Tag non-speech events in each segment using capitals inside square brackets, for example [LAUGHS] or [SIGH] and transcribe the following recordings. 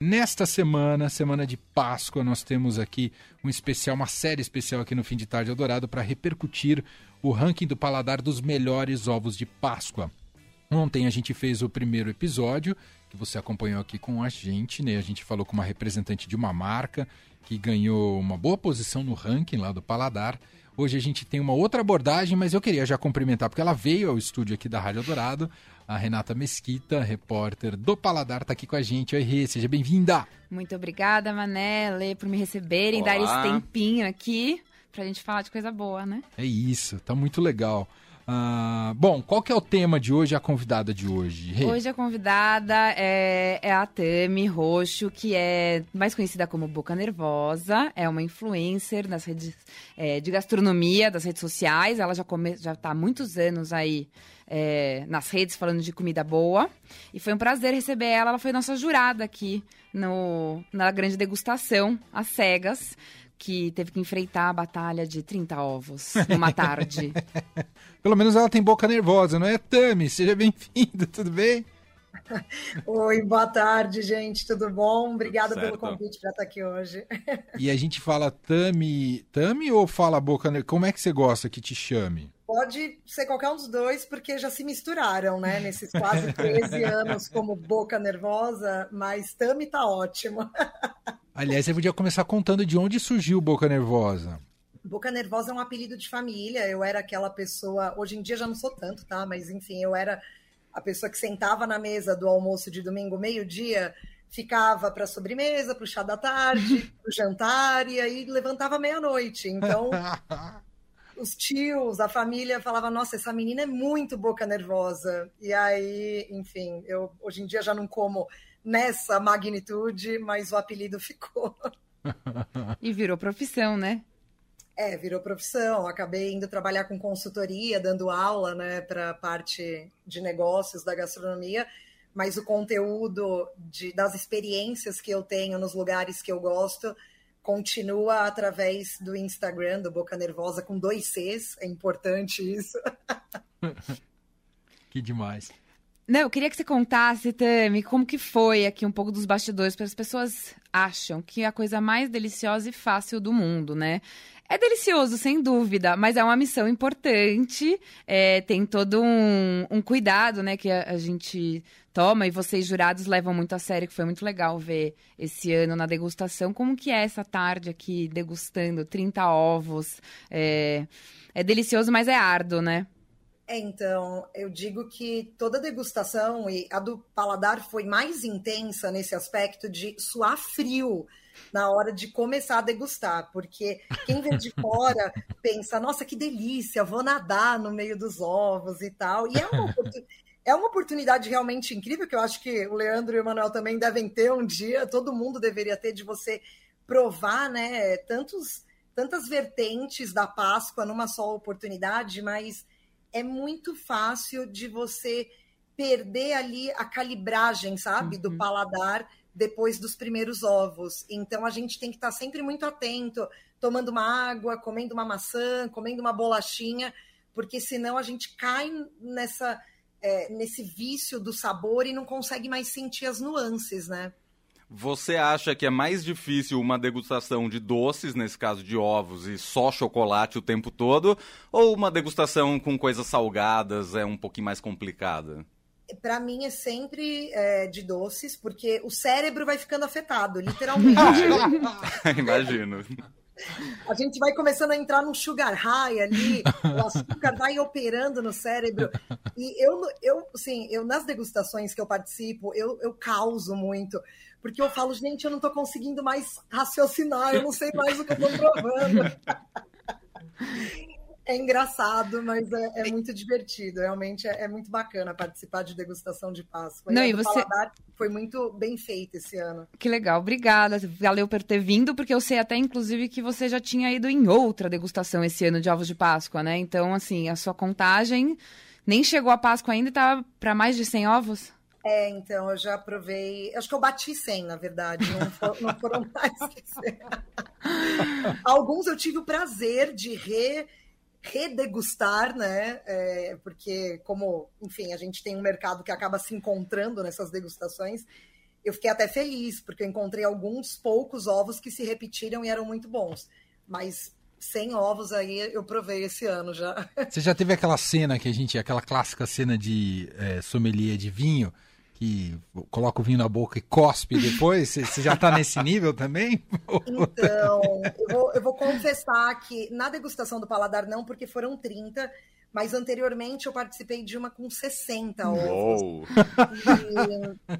Nesta semana, semana de Páscoa, nós temos aqui um especial, uma série especial aqui no Fim de Tarde Eldorado para repercutir o ranking do paladar dos melhores ovos de Páscoa. Ontem a gente fez o primeiro episódio, que você acompanhou aqui com a gente, né? A gente falou com uma representante de uma marca que ganhou uma boa posição no ranking lá do paladar. Hoje a gente tem uma outra abordagem, mas eu queria já cumprimentar, porque ela veio ao estúdio aqui da Rádio Dourado. A Renata Mesquita, repórter do Paladar, está aqui com a gente. Oi, Rê, seja bem-vinda. Muito obrigada, Manele, por me receberem, Olá. dar esse tempinho aqui pra gente falar de coisa boa, né? É isso, tá muito legal. Uh, bom, qual que é o tema de hoje, a convidada de hoje? Hey. Hoje a convidada é, é a Tami Roxo, que é mais conhecida como Boca Nervosa, é uma influencer nas redes é, de gastronomia, das redes sociais, ela já, come, já tá há muitos anos aí é, nas redes falando de comida boa, e foi um prazer receber ela, ela foi nossa jurada aqui no, na grande degustação, às cegas, que teve que enfrentar a batalha de 30 ovos numa [LAUGHS] tarde. Pelo menos ela tem boca nervosa, não é, Tami? Seja bem-vinda, tudo bem? [LAUGHS] Oi, boa tarde, gente, tudo bom? Obrigada certo. pelo convite para estar aqui hoje. E a gente fala Tami, Tami ou fala boca nervosa? Como é que você gosta que te chame? Pode ser qualquer um dos dois, porque já se misturaram, né? Nesses quase 13 [LAUGHS] anos como boca nervosa, mas Tami tá ótimo. Aliás, você podia começar contando de onde surgiu Boca Nervosa. Boca Nervosa é um apelido de família. Eu era aquela pessoa. Hoje em dia já não sou tanto, tá? Mas enfim, eu era a pessoa que sentava na mesa do almoço de domingo, meio-dia, ficava para sobremesa, para o chá da tarde, [LAUGHS] para o jantar, e aí levantava meia-noite. Então, [LAUGHS] os tios, a família falava: Nossa, essa menina é muito boca nervosa. E aí, enfim, eu hoje em dia já não como nessa magnitude, mas o apelido ficou. [LAUGHS] e virou profissão, né? É, virou profissão. Acabei indo trabalhar com consultoria, dando aula, né, para a parte de negócios da gastronomia. Mas o conteúdo de, das experiências que eu tenho nos lugares que eu gosto continua através do Instagram, do Boca Nervosa, com dois Cs. É importante isso. [LAUGHS] que demais. Não, eu queria que você contasse, Tami, como que foi aqui um pouco dos bastidores, porque as pessoas acham que é a coisa mais deliciosa e fácil do mundo, né? É delicioso, sem dúvida, mas é uma missão importante, é, tem todo um, um, cuidado, né, que a, a, gente toma, e vocês jurados levam muito a sério, que foi muito legal ver esse ano na degustação, como que é essa tarde aqui, degustando 30 ovos, é, é delicioso, mas é árduo, né? É, então, eu digo que toda degustação, e a do paladar foi mais intensa nesse aspecto de suar frio na hora de começar a degustar, porque quem vê de fora [LAUGHS] pensa, nossa, que delícia, vou nadar no meio dos ovos e tal. E é uma, é uma oportunidade realmente incrível, que eu acho que o Leandro e o Manuel também devem ter um dia, todo mundo deveria ter, de você provar, né, tantos, tantas vertentes da Páscoa numa só oportunidade, mas é muito fácil de você perder ali a calibragem, sabe, uhum. do paladar depois dos primeiros ovos. Então a gente tem que estar sempre muito atento, tomando uma água, comendo uma maçã, comendo uma bolachinha, porque senão a gente cai nessa é, nesse vício do sabor e não consegue mais sentir as nuances, né? Você acha que é mais difícil uma degustação de doces, nesse caso de ovos e só chocolate o tempo todo, ou uma degustação com coisas salgadas é um pouquinho mais complicada? Para mim é sempre é, de doces, porque o cérebro vai ficando afetado, literalmente. [LAUGHS] Imagino. A gente vai começando a entrar num sugar high ali, o açúcar vai operando no cérebro. E eu, eu, assim, eu nas degustações que eu participo, eu, eu causo muito porque eu falo, gente, eu não estou conseguindo mais raciocinar, eu não sei mais o que eu estou provando. É engraçado, mas é, é muito divertido. Realmente é, é, muito bacana participar de degustação de Páscoa. Não, e, e você foi muito bem feito esse ano. Que legal, obrigada. Valeu por ter vindo, porque eu sei até, inclusive, que você já tinha ido em outra degustação esse ano de ovos de Páscoa, né? Então, assim, a sua contagem nem chegou a Páscoa ainda e tá para mais de 100 ovos? É, então, eu já provei. Acho que eu bati 100, na verdade. Não, for, não foram [LAUGHS] mais que 100. Alguns eu tive o prazer de re, redegustar, né? É, porque, como, enfim, a gente tem um mercado que acaba se encontrando nessas degustações. eu fiquei até feliz, porque eu encontrei alguns poucos ovos que se repetiram e eram muito bons. Mas 100 ovos aí eu provei esse ano já. Você já teve aquela cena que a gente, aquela clássica cena de é, sommelier de vinho, que coloca o vinho na boca e cospe depois? Você já está nesse nível também? Então, eu vou, eu vou confessar que na degustação do paladar não, porque foram 30, mas anteriormente eu participei de uma com 60 ovos.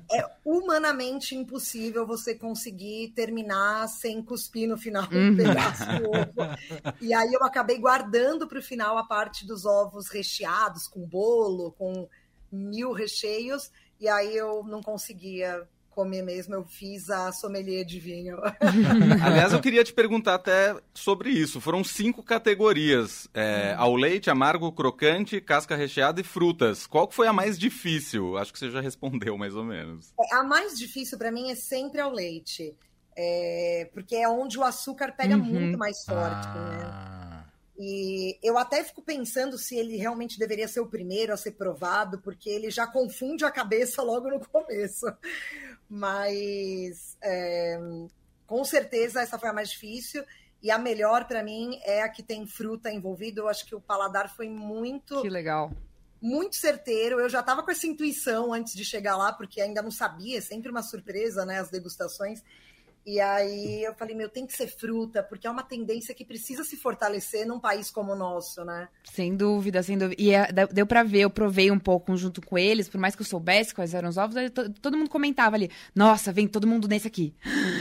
é humanamente impossível você conseguir terminar sem cuspir no final um uhum. pedaço do ovo. E aí eu acabei guardando para o final a parte dos ovos recheados, com bolo, com mil recheios, e aí eu não conseguia comer mesmo, eu fiz a sommelier de vinho. [LAUGHS] Aliás, eu queria te perguntar até sobre isso. Foram cinco categorias: é, ao leite, amargo, crocante, casca recheada e frutas. Qual foi a mais difícil? Acho que você já respondeu mais ou menos. É, a mais difícil para mim é sempre ao leite. É, porque é onde o açúcar pega uhum. muito mais forte, ah. né? E eu até fico pensando se ele realmente deveria ser o primeiro a ser provado, porque ele já confunde a cabeça logo no começo. Mas é, com certeza essa foi a mais difícil. E a melhor para mim é a que tem fruta envolvida. Eu acho que o paladar foi muito. Que legal. Muito certeiro. Eu já estava com essa intuição antes de chegar lá, porque ainda não sabia, é sempre uma surpresa, né? As degustações. E aí eu falei, meu, tem que ser fruta, porque é uma tendência que precisa se fortalecer num país como o nosso, né? Sem dúvida, sem dúvida. E é, deu para ver, eu provei um pouco junto com eles, por mais que eu soubesse quais eram os ovos, todo mundo comentava ali, nossa, vem todo mundo nesse aqui.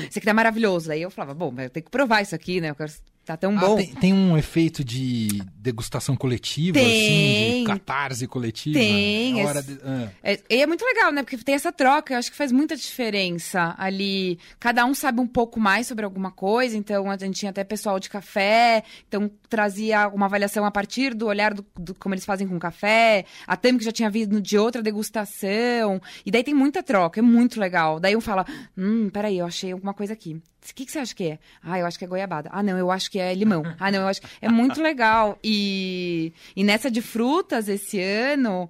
Esse aqui tá maravilhoso. Aí eu falava, bom, eu tenho que provar isso aqui, né? Eu quero Tá tão ah, bom. Tem, tem, um efeito de degustação coletiva, tem, assim, de catarse coletiva. Tem. É, de... ah. é, é, muito legal, né? Porque tem essa troca, eu acho que faz muita diferença ali. Cada um sabe um pouco mais sobre alguma coisa, então a gente tinha até pessoal de café, então trazia uma avaliação a partir do olhar do, do como eles fazem com café. A Tami que já tinha vindo de outra degustação. E daí tem muita troca, é muito legal. Daí um fala: hum, peraí, eu achei alguma coisa aqui. O que, que você acha que é? Ah, eu acho que é goiabada. Ah, não, eu acho que é limão. Ah, não, eu acho. É muito legal. E, e nessa de frutas esse ano,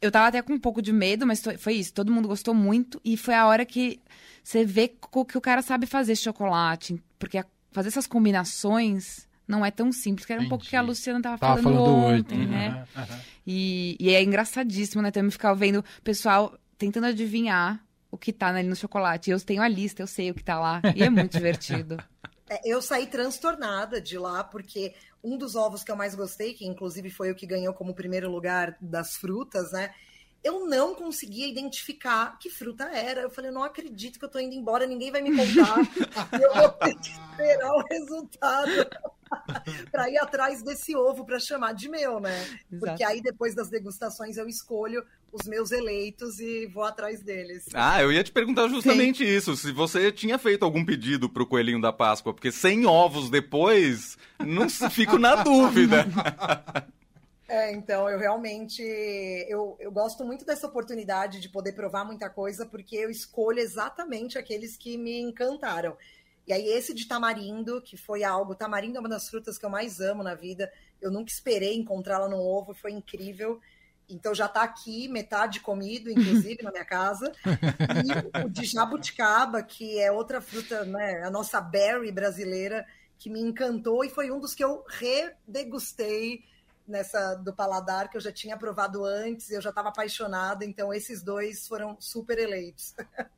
eu tava até com um pouco de medo, mas foi isso. Todo mundo gostou muito. E foi a hora que você vê que o cara sabe fazer chocolate. Porque fazer essas combinações não é tão simples, que era um pouco que a Luciana tava, tava falando, falando ontem, né? Uhum. E, e é engraçadíssimo, né? Também ficar vendo o pessoal tentando adivinhar o que tá ali no chocolate. Eu tenho a lista, eu sei o que tá lá. E é muito [LAUGHS] divertido. É, eu saí transtornada de lá, porque um dos ovos que eu mais gostei, que inclusive foi o que ganhou como primeiro lugar das frutas, né? Eu não conseguia identificar que fruta era. Eu falei, não acredito que eu tô indo embora, ninguém vai me contar. [LAUGHS] eu vou ter que esperar o resultado. [LAUGHS] para ir atrás desse ovo para chamar de meu, né? Exato. Porque aí depois das degustações eu escolho os meus eleitos e vou atrás deles. Ah, eu ia te perguntar justamente Sim. isso, se você tinha feito algum pedido pro coelhinho da Páscoa, porque sem ovos depois, não fico na [LAUGHS] dúvida. [LAUGHS] É, então, eu realmente eu, eu gosto muito dessa oportunidade de poder provar muita coisa, porque eu escolho exatamente aqueles que me encantaram. E aí, esse de tamarindo, que foi algo. Tamarindo é uma das frutas que eu mais amo na vida. Eu nunca esperei encontrá-la no ovo, foi incrível. Então já está aqui, metade comido, inclusive, [LAUGHS] na minha casa. E o de jabuticaba, que é outra fruta, né? A nossa berry brasileira, que me encantou e foi um dos que eu redegustei nessa do paladar que eu já tinha provado antes, eu já estava apaixonada, então esses dois foram super eleitos.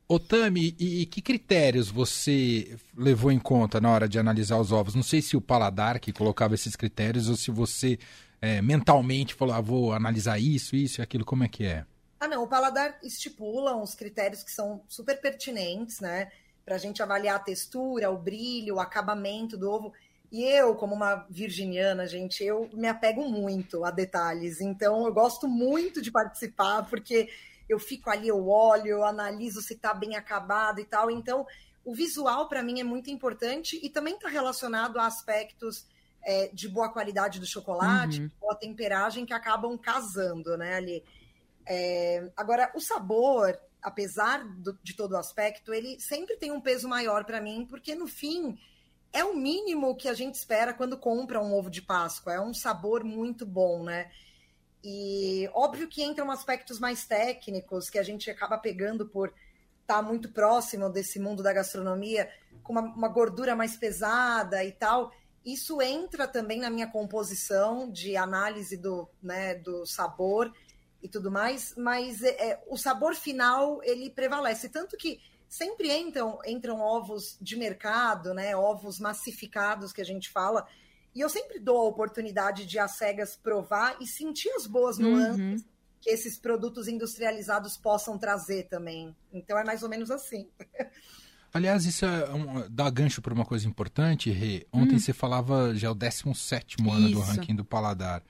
Otami, e, e, que critérios você levou em conta na hora de analisar os ovos? Não sei se o paladar que colocava esses critérios ou se você é, mentalmente falou, ah, vou analisar isso, isso e aquilo, como é que é? Ah, não, o paladar estipula uns critérios que são super pertinentes, né? Para a gente avaliar a textura, o brilho, o acabamento do ovo. E eu, como uma virginiana, gente, eu me apego muito a detalhes. Então, eu gosto muito de participar, porque eu fico ali, eu olho, eu analiso se está bem acabado e tal. Então, o visual, para mim, é muito importante e também está relacionado a aspectos é, de boa qualidade do chocolate, uhum. boa temperagem, que acabam casando, né, ali. É, agora, o sabor, apesar do, de todo o aspecto, ele sempre tem um peso maior para mim, porque no fim é o mínimo que a gente espera quando compra um ovo de Páscoa. É um sabor muito bom, né? E óbvio que entram aspectos mais técnicos que a gente acaba pegando por está muito próximo desse mundo da gastronomia, com uma, uma, gordura mais pesada e tal. Isso entra também na minha composição de análise do, né, do sabor e tudo mais, mas é, é, o sabor final ele prevalece. Tanto que sempre entram, entram ovos de mercado, né, ovos massificados que a gente fala, e eu sempre dou a oportunidade de as cegas provar e sentir as boas uhum. nuances uhum. que esses produtos industrializados possam trazer também. Então é mais ou menos assim. [LAUGHS] Aliás, isso é um, dá gancho para uma coisa importante, Rê. Ontem hum. você falava já é o 17 ano isso. do ranking do paladar.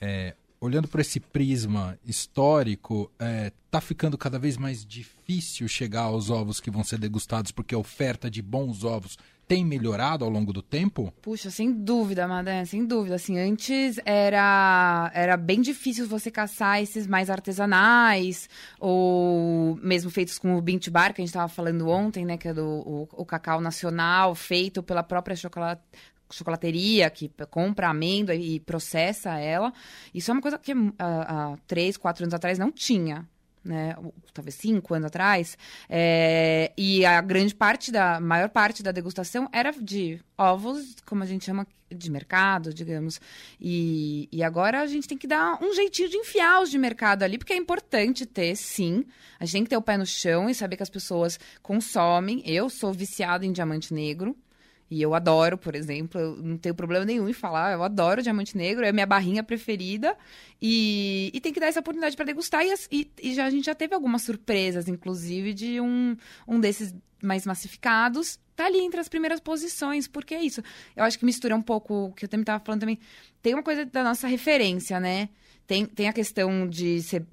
É, olhando por esse prisma histórico, é, tá ficando cada vez mais difícil chegar aos ovos que vão ser degustados, porque a oferta de bons ovos tem melhorado ao longo do tempo? Puxa, sem dúvida, Madé, sem dúvida. Assim, antes era, era bem difícil você caçar esses mais artesanais, ou mesmo feitos com o Bint Bar, que a gente estava falando ontem, né? Que é do o, o cacau nacional, feito pela própria chocolate, chocolateria que compra amêndoa e processa ela. Isso é uma coisa que há, há três, quatro anos atrás não tinha né, talvez cinco anos atrás, é, e a grande parte da, maior parte da degustação era de ovos, como a gente chama de mercado, digamos, e, e agora a gente tem que dar um jeitinho de enfiar os de mercado ali, porque é importante ter, sim, a gente tem que ter o pé no chão e saber que as pessoas consomem, eu sou viciada em diamante negro, e eu adoro, por exemplo, eu não tenho problema nenhum em falar, eu adoro diamante negro, é a minha barrinha preferida. E, e tem que dar essa oportunidade para degustar. E, e, e, já, a gente já teve algumas surpresas, inclusive, de um, um desses mais massificados tá ali entre as primeiras posições, porque é isso. Eu acho que mistura um pouco o que eu também estava falando também. Tem uma coisa da nossa referência, né? Tem, tem a questão de ser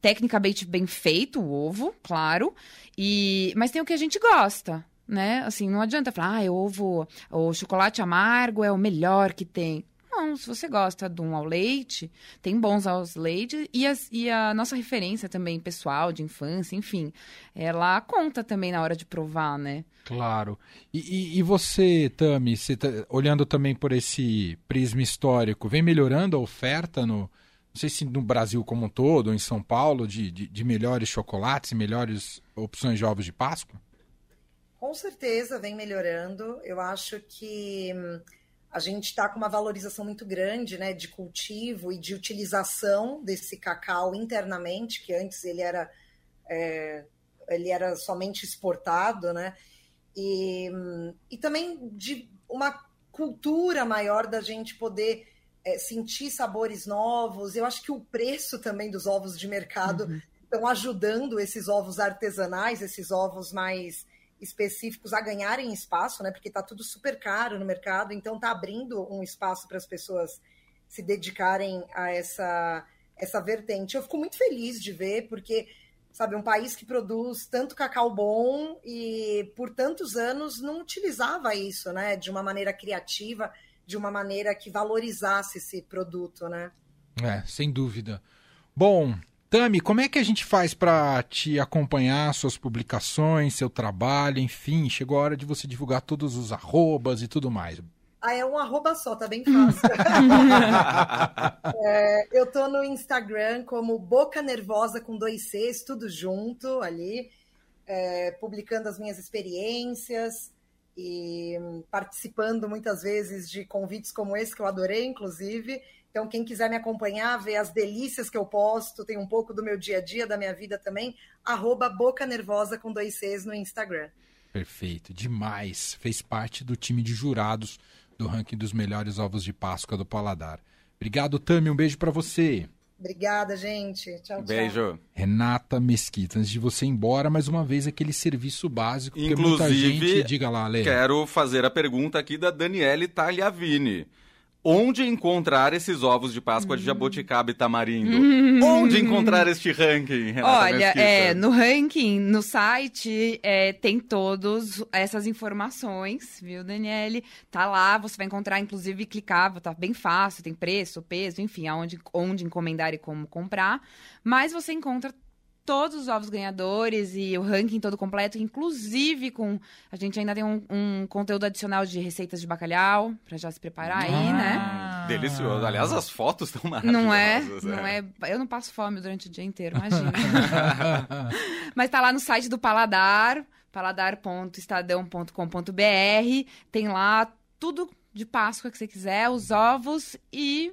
tecnicamente bem feito o ovo, claro, e mas tem o que a gente gosta né? Assim, não adianta falar, ah, ovo, o chocolate amargo é o melhor que tem. Não, se você gosta de um ao leite, tem bons aos leite e, as, e a nossa referência também pessoal, de infância, enfim, ela conta também na hora de provar, né? Claro. E, e, e você, Tami, você tá, olhando também por esse prisma histórico, vem melhorando a oferta no, não sei se no Brasil como um todo, ou em São Paulo, de, de, de melhores chocolates e melhores opções de ovos de Páscoa? Com certeza vem melhorando. Eu acho que hum, a gente está com uma valorização muito grande né, de cultivo e de utilização desse cacau internamente, que antes ele era, é, ele era somente exportado, né? E, hum, e também de uma cultura maior da gente poder é, sentir sabores novos. Eu acho que o preço também dos ovos de mercado uhum. estão ajudando esses ovos artesanais, esses ovos mais específicos a ganharem espaço, né? Porque está tudo super caro no mercado, então está abrindo um espaço para as pessoas se dedicarem a essa essa vertente. Eu fico muito feliz de ver, porque sabe, um país que produz tanto cacau bom e por tantos anos não utilizava isso, né, de uma maneira criativa, de uma maneira que valorizasse esse produto, né? É, sem dúvida. Bom, Tami, como é que a gente faz para te acompanhar, suas publicações, seu trabalho, enfim? Chegou a hora de você divulgar todos os arrobas e tudo mais. Ah, é um arroba só, tá bem fácil. [LAUGHS] é, eu tô no Instagram como Boca Nervosa com dois Cs, tudo junto ali, é, publicando as minhas experiências e participando muitas vezes de convites como esse, que eu adorei, inclusive. Então, quem quiser me acompanhar, ver as delícias que eu posto, tem um pouco do meu dia a dia, da minha vida também, arroba Boca Nervosa com dois Cs no Instagram. Perfeito, demais. Fez parte do time de jurados do ranking dos melhores ovos de Páscoa do Paladar. Obrigado, Tami. Um beijo para você. Obrigada, gente. Tchau, tchau. Beijo. Renata Mesquita, antes de você ir embora, mais uma vez aquele serviço básico. Inclusive, muita gente, diga lá, Lê. quero fazer a pergunta aqui da Daniele Tagliavini. Onde encontrar esses ovos de Páscoa de hum. jabuticaba e tamarindo? Onde encontrar este ranking, Renata Olha, é, no ranking, no site, é, tem todas essas informações, viu, Daniele? Tá lá, você vai encontrar, inclusive, clicável, tá bem fácil, tem preço, peso, enfim, aonde, onde encomendar e como comprar. Mas você encontra todos os ovos ganhadores e o ranking todo completo, inclusive com. A gente ainda tem um, um conteúdo adicional de receitas de bacalhau, pra já se preparar aí, Ah. né? Delicioso. Aliás, as fotos estão maravilhosas. Não é? Não é? Eu não passo fome durante o dia inteiro, imagina. [LAUGHS] Mas tá lá no site do Paladar, paladar.estadão.com.br. Tem lá tudo de Páscoa que você quiser, os ovos e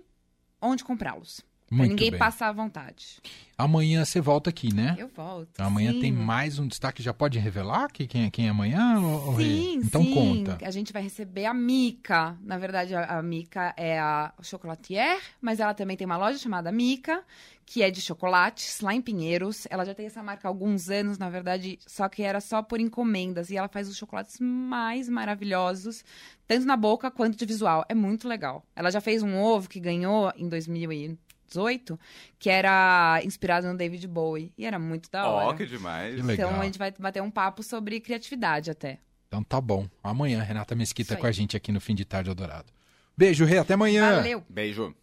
onde comprá-los. Muito ninguém bem. passar à vontade. Amanhã você volta aqui, né? Eu volto. Amanhã sim. tem mais um destaque. Já pode revelar que quem, é- quem é amanhã? Rê? Sim, então sim. conta. A gente vai receber a Mica. Na verdade, a, a Mica é a chocolatier, mas ela também tem uma loja chamada Mica, que é de chocolates, lá em Pinheiros. Ela já tem essa marca há alguns anos, na verdade, só que era só por encomendas. E ela faz os chocolates mais maravilhosos, tanto na boca quanto de visual. É muito legal. Ela já fez um ovo que ganhou em 2018, que era inspirado no David Bowie. E era muito da hora. Ó, que demais. Que legal. Então a gente vai bater um papo sobre criatividade até. Então tá bom. Amanhã, Renata Mesquita com a gente aqui no Fim de Tarde Eldorado. Beijo, Rê. Até amanhã. Valeu! Beijo.